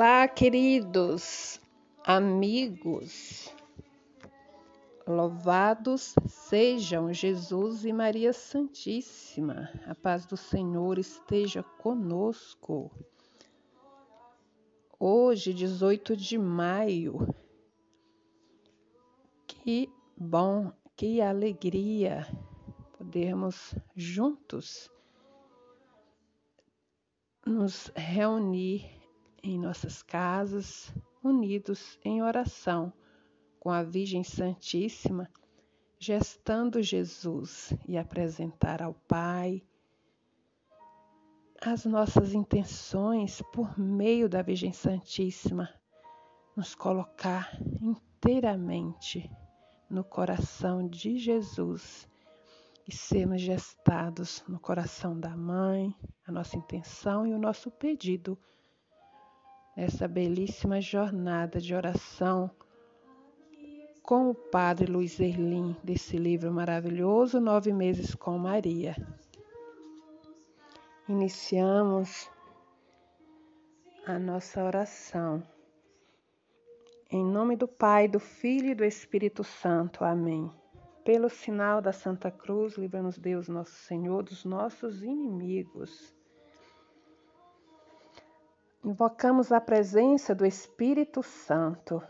Olá, queridos amigos. Louvados sejam Jesus e Maria Santíssima. A paz do Senhor esteja conosco. Hoje, 18 de maio. Que bom, que alegria podermos juntos nos reunir em nossas casas, unidos em oração com a Virgem Santíssima, gestando Jesus e apresentar ao Pai as nossas intenções por meio da Virgem Santíssima, nos colocar inteiramente no coração de Jesus e sermos gestados no coração da Mãe, a nossa intenção e o nosso pedido nessa belíssima jornada de oração com o Padre Luiz Erlim, desse livro maravilhoso, Nove Meses com Maria. Iniciamos a nossa oração. Em nome do Pai, do Filho e do Espírito Santo. Amém. Pelo sinal da Santa Cruz, livra-nos Deus, nosso Senhor, dos nossos inimigos. Invocamos a presença do Espírito Santo.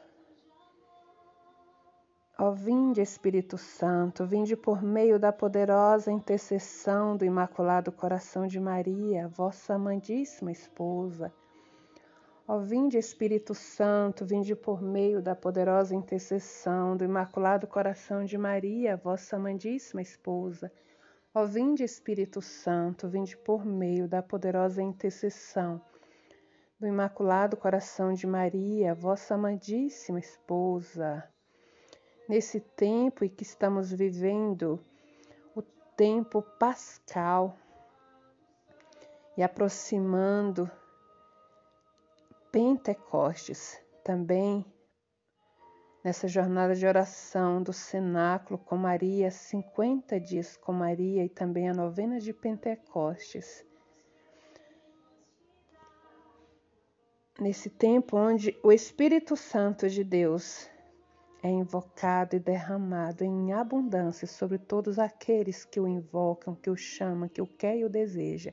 Ó vinde, Espírito Santo, vinde por meio da poderosa intercessão do Imaculado Coração de Maria, vossa amadíssima esposa. Ó vinde, Espírito Santo, vinde por meio da poderosa intercessão do Imaculado Coração de Maria, vossa amadíssima esposa. Ó vinde, Espírito Santo, vinde por meio da poderosa intercessão do Imaculado Coração de Maria, vossa amadíssima esposa. Nesse tempo em que estamos vivendo, o tempo pascal, e aproximando Pentecostes, também nessa jornada de oração do cenáculo com Maria, 50 dias com Maria e também a novena de Pentecostes. Nesse tempo onde o Espírito Santo de Deus é invocado e derramado em abundância sobre todos aqueles que o invocam, que o chamam, que o quer e o deseja.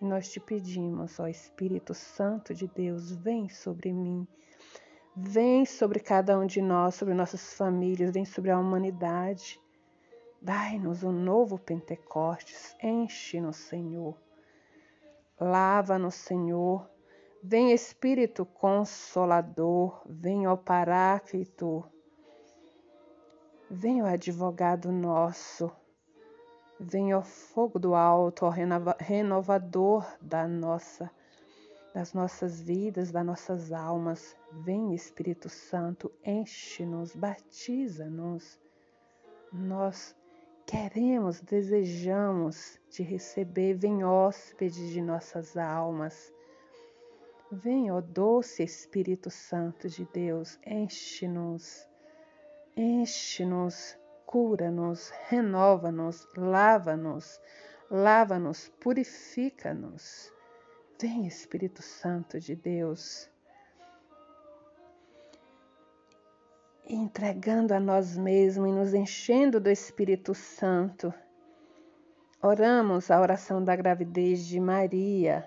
E nós te pedimos, ó Espírito Santo de Deus, vem sobre mim, vem sobre cada um de nós, sobre nossas famílias, vem sobre a humanidade. Dai-nos um novo Pentecostes, enche-nos, Senhor. Lava-nos, Senhor, Vem Espírito Consolador, vem ó Paráclito, vem ó Advogado nosso, vem ó Fogo do Alto, ó Renovador da nossa, das nossas vidas, das nossas almas. Vem Espírito Santo, enche-nos, batiza-nos. Nós queremos, desejamos te receber, vem hóspede de nossas almas Vem, ó doce Espírito Santo de Deus, enche-nos, enche-nos, cura-nos, renova-nos, lava-nos, lava-nos, purifica-nos. Vem, Espírito Santo de Deus, entregando a nós mesmos e nos enchendo do Espírito Santo. Oramos a oração da gravidez de Maria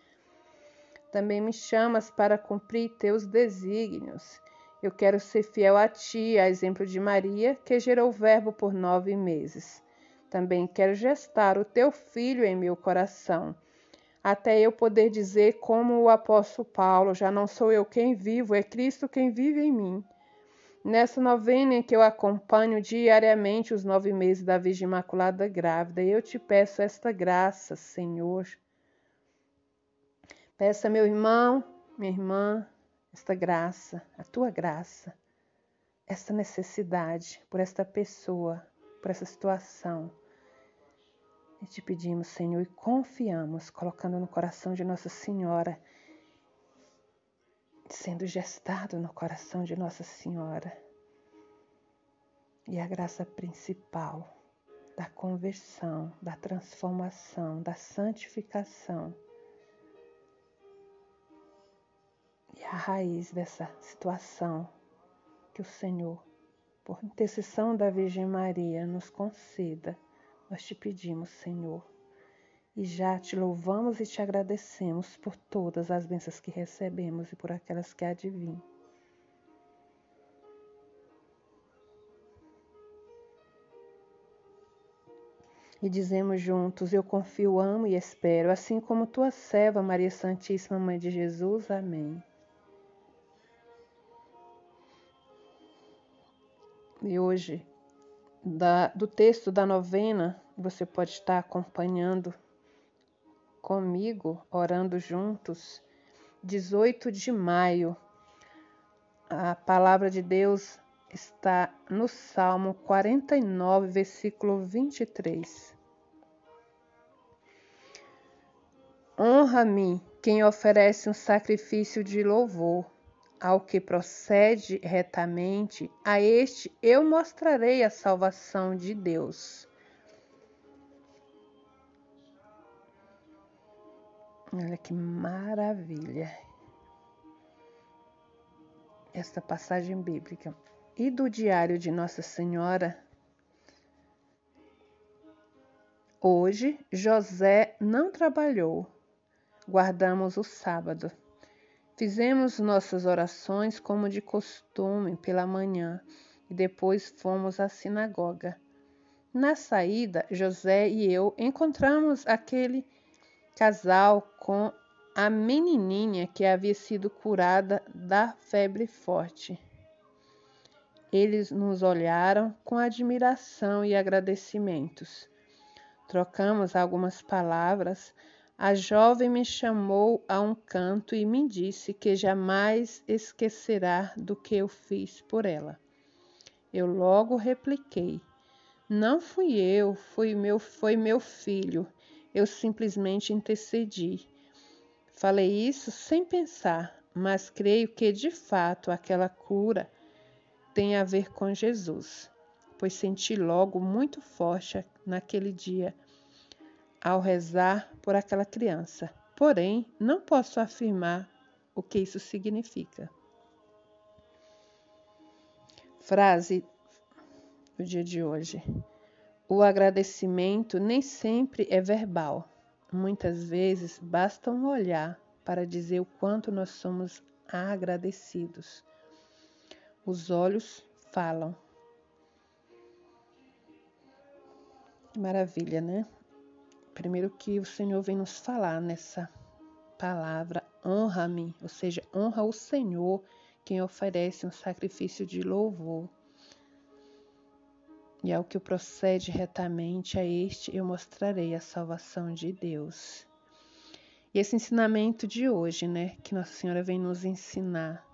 também me chamas para cumprir teus desígnios. Eu quero ser fiel a ti, a exemplo de Maria, que gerou o Verbo por nove meses. Também quero gestar o teu filho em meu coração, até eu poder dizer, como o apóstolo Paulo: já não sou eu quem vivo, é Cristo quem vive em mim. Nessa novena em que eu acompanho diariamente os nove meses da Virgem Imaculada Grávida, eu te peço esta graça, Senhor Peça, meu irmão, minha irmã, esta graça, a tua graça, essa necessidade, por esta pessoa, por essa situação. E te pedimos, Senhor, e confiamos, colocando no coração de Nossa Senhora, sendo gestado no coração de Nossa Senhora. E a graça principal da conversão, da transformação, da santificação. E a raiz dessa situação que o Senhor, por intercessão da Virgem Maria, nos conceda. Nós te pedimos, Senhor, e já te louvamos e te agradecemos por todas as bênçãos que recebemos e por aquelas que adivinham. e dizemos juntos: Eu confio, amo e espero, assim como tua serva, Maria Santíssima, Mãe de Jesus. Amém. E hoje, da, do texto da novena, você pode estar acompanhando comigo, orando juntos, 18 de maio. A palavra de Deus está no Salmo 49, versículo 23. Honra-me quem oferece um sacrifício de louvor. Ao que procede retamente, a este eu mostrarei a salvação de Deus. Olha que maravilha esta passagem bíblica e do Diário de Nossa Senhora. Hoje José não trabalhou, guardamos o sábado. Fizemos nossas orações como de costume pela manhã e depois fomos à sinagoga. Na saída, José e eu encontramos aquele casal com a menininha que havia sido curada da febre forte. Eles nos olharam com admiração e agradecimentos. Trocamos algumas palavras. A jovem me chamou a um canto e me disse que jamais esquecerá do que eu fiz por ela. Eu logo repliquei: Não fui eu, foi meu, foi meu filho. Eu simplesmente intercedi. Falei isso sem pensar, mas creio que de fato aquela cura tem a ver com Jesus, pois senti logo muito forte naquele dia ao rezar por aquela criança. Porém, não posso afirmar o que isso significa. Frase do dia de hoje. O agradecimento nem sempre é verbal. Muitas vezes basta um olhar para dizer o quanto nós somos agradecidos. Os olhos falam. Maravilha, né? Primeiro que o Senhor vem nos falar nessa palavra, honra-me, ou seja, honra o Senhor quem oferece um sacrifício de louvor. E ao que procede retamente a este, eu mostrarei a salvação de Deus. E esse ensinamento de hoje, né, que Nossa Senhora vem nos ensinar,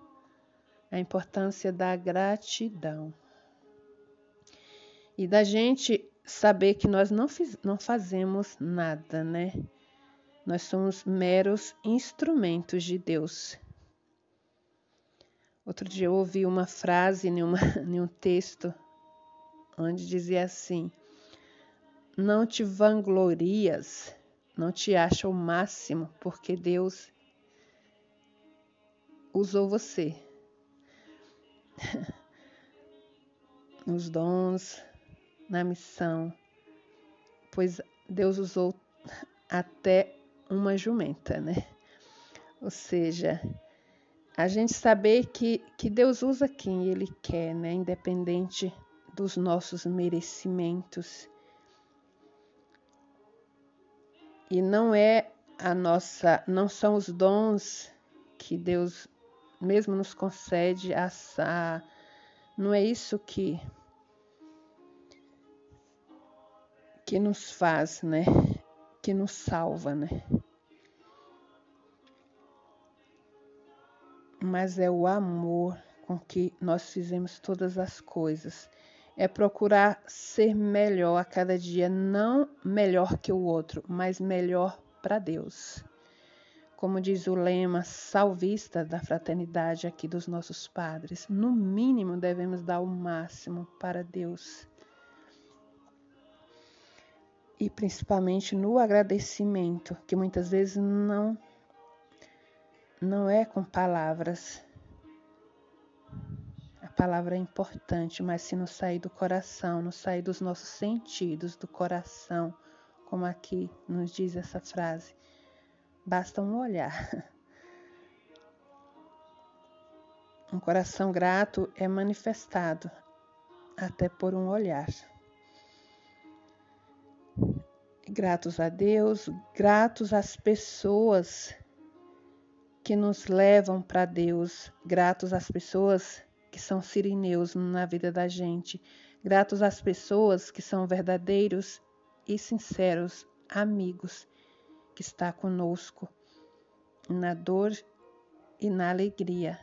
a importância da gratidão. E da gente saber que nós não, fiz, não fazemos nada, né? Nós somos meros instrumentos de Deus. Outro dia eu ouvi uma frase em, uma, em um texto onde dizia assim: Não te vanglorias, não te acha o máximo, porque Deus usou você nos dons, na missão, pois Deus usou até uma jumenta, né? Ou seja, a gente saber que, que Deus usa quem Ele quer, né? Independente dos nossos merecimentos. E não é a nossa, não são os dons que Deus mesmo nos concede a, não é isso que que nos faz, né? Que nos salva, né? Mas é o amor com que nós fizemos todas as coisas. É procurar ser melhor a cada dia, não melhor que o outro, mas melhor para Deus. Como diz o lema salvista da fraternidade aqui dos nossos padres, no mínimo devemos dar o máximo para Deus. E principalmente no agradecimento, que muitas vezes não não é com palavras, palavra é importante, mas se não sair do coração, não sair dos nossos sentidos, do coração, como aqui nos diz essa frase, basta um olhar. Um coração grato é manifestado até por um olhar. Gratos a Deus, gratos às pessoas que nos levam para Deus, gratos às pessoas que são sirineus na vida da gente, gratos às pessoas que são verdadeiros e sinceros amigos que está conosco na dor e na alegria,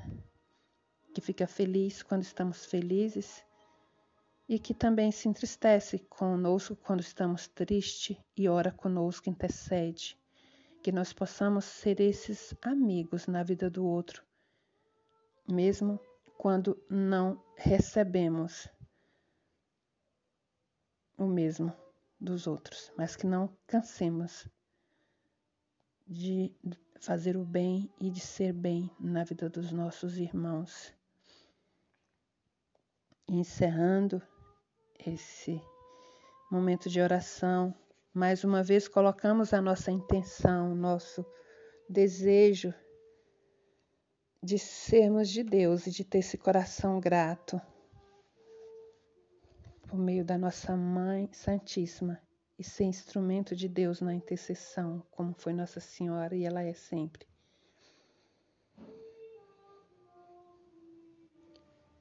que fica feliz quando estamos felizes e que também se entristece conosco quando estamos tristes e ora conosco, intercede. Que nós possamos ser esses amigos na vida do outro, mesmo quando não recebemos o mesmo dos outros, mas que não cansemos de fazer o bem e de ser bem na vida dos nossos irmãos. Encerrando esse momento de oração, mais uma vez colocamos a nossa intenção, nosso desejo de sermos de Deus e de ter esse coração grato por meio da nossa Mãe Santíssima e ser instrumento de Deus na intercessão, como foi Nossa Senhora e ela é sempre.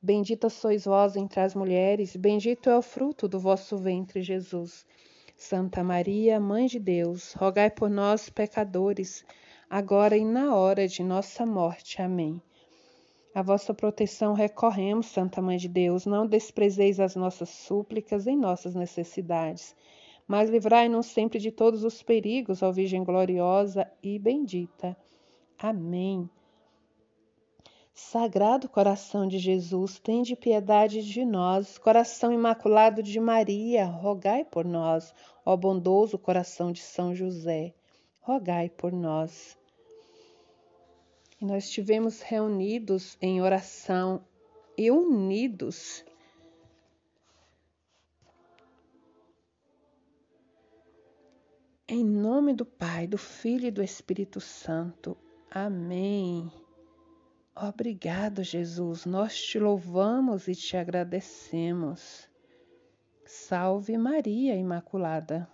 Bendita sois vós entre as mulheres, bendito é o fruto do vosso ventre, Jesus. Santa Maria, Mãe de Deus, rogai por nós, pecadores, agora e na hora de nossa morte. Amém. A vossa proteção recorremos, Santa Mãe de Deus, não desprezeis as nossas súplicas em nossas necessidades, mas livrai-nos sempre de todos os perigos, ó Virgem gloriosa e bendita. Amém. Sagrado coração de Jesus, tende piedade de nós. Coração imaculado de Maria, rogai por nós. Ó bondoso coração de São José, rogai por nós. E nós estivemos reunidos em oração e unidos. Em nome do Pai, do Filho e do Espírito Santo. Amém. Obrigado, Jesus. Nós te louvamos e te agradecemos. Salve Maria Imaculada.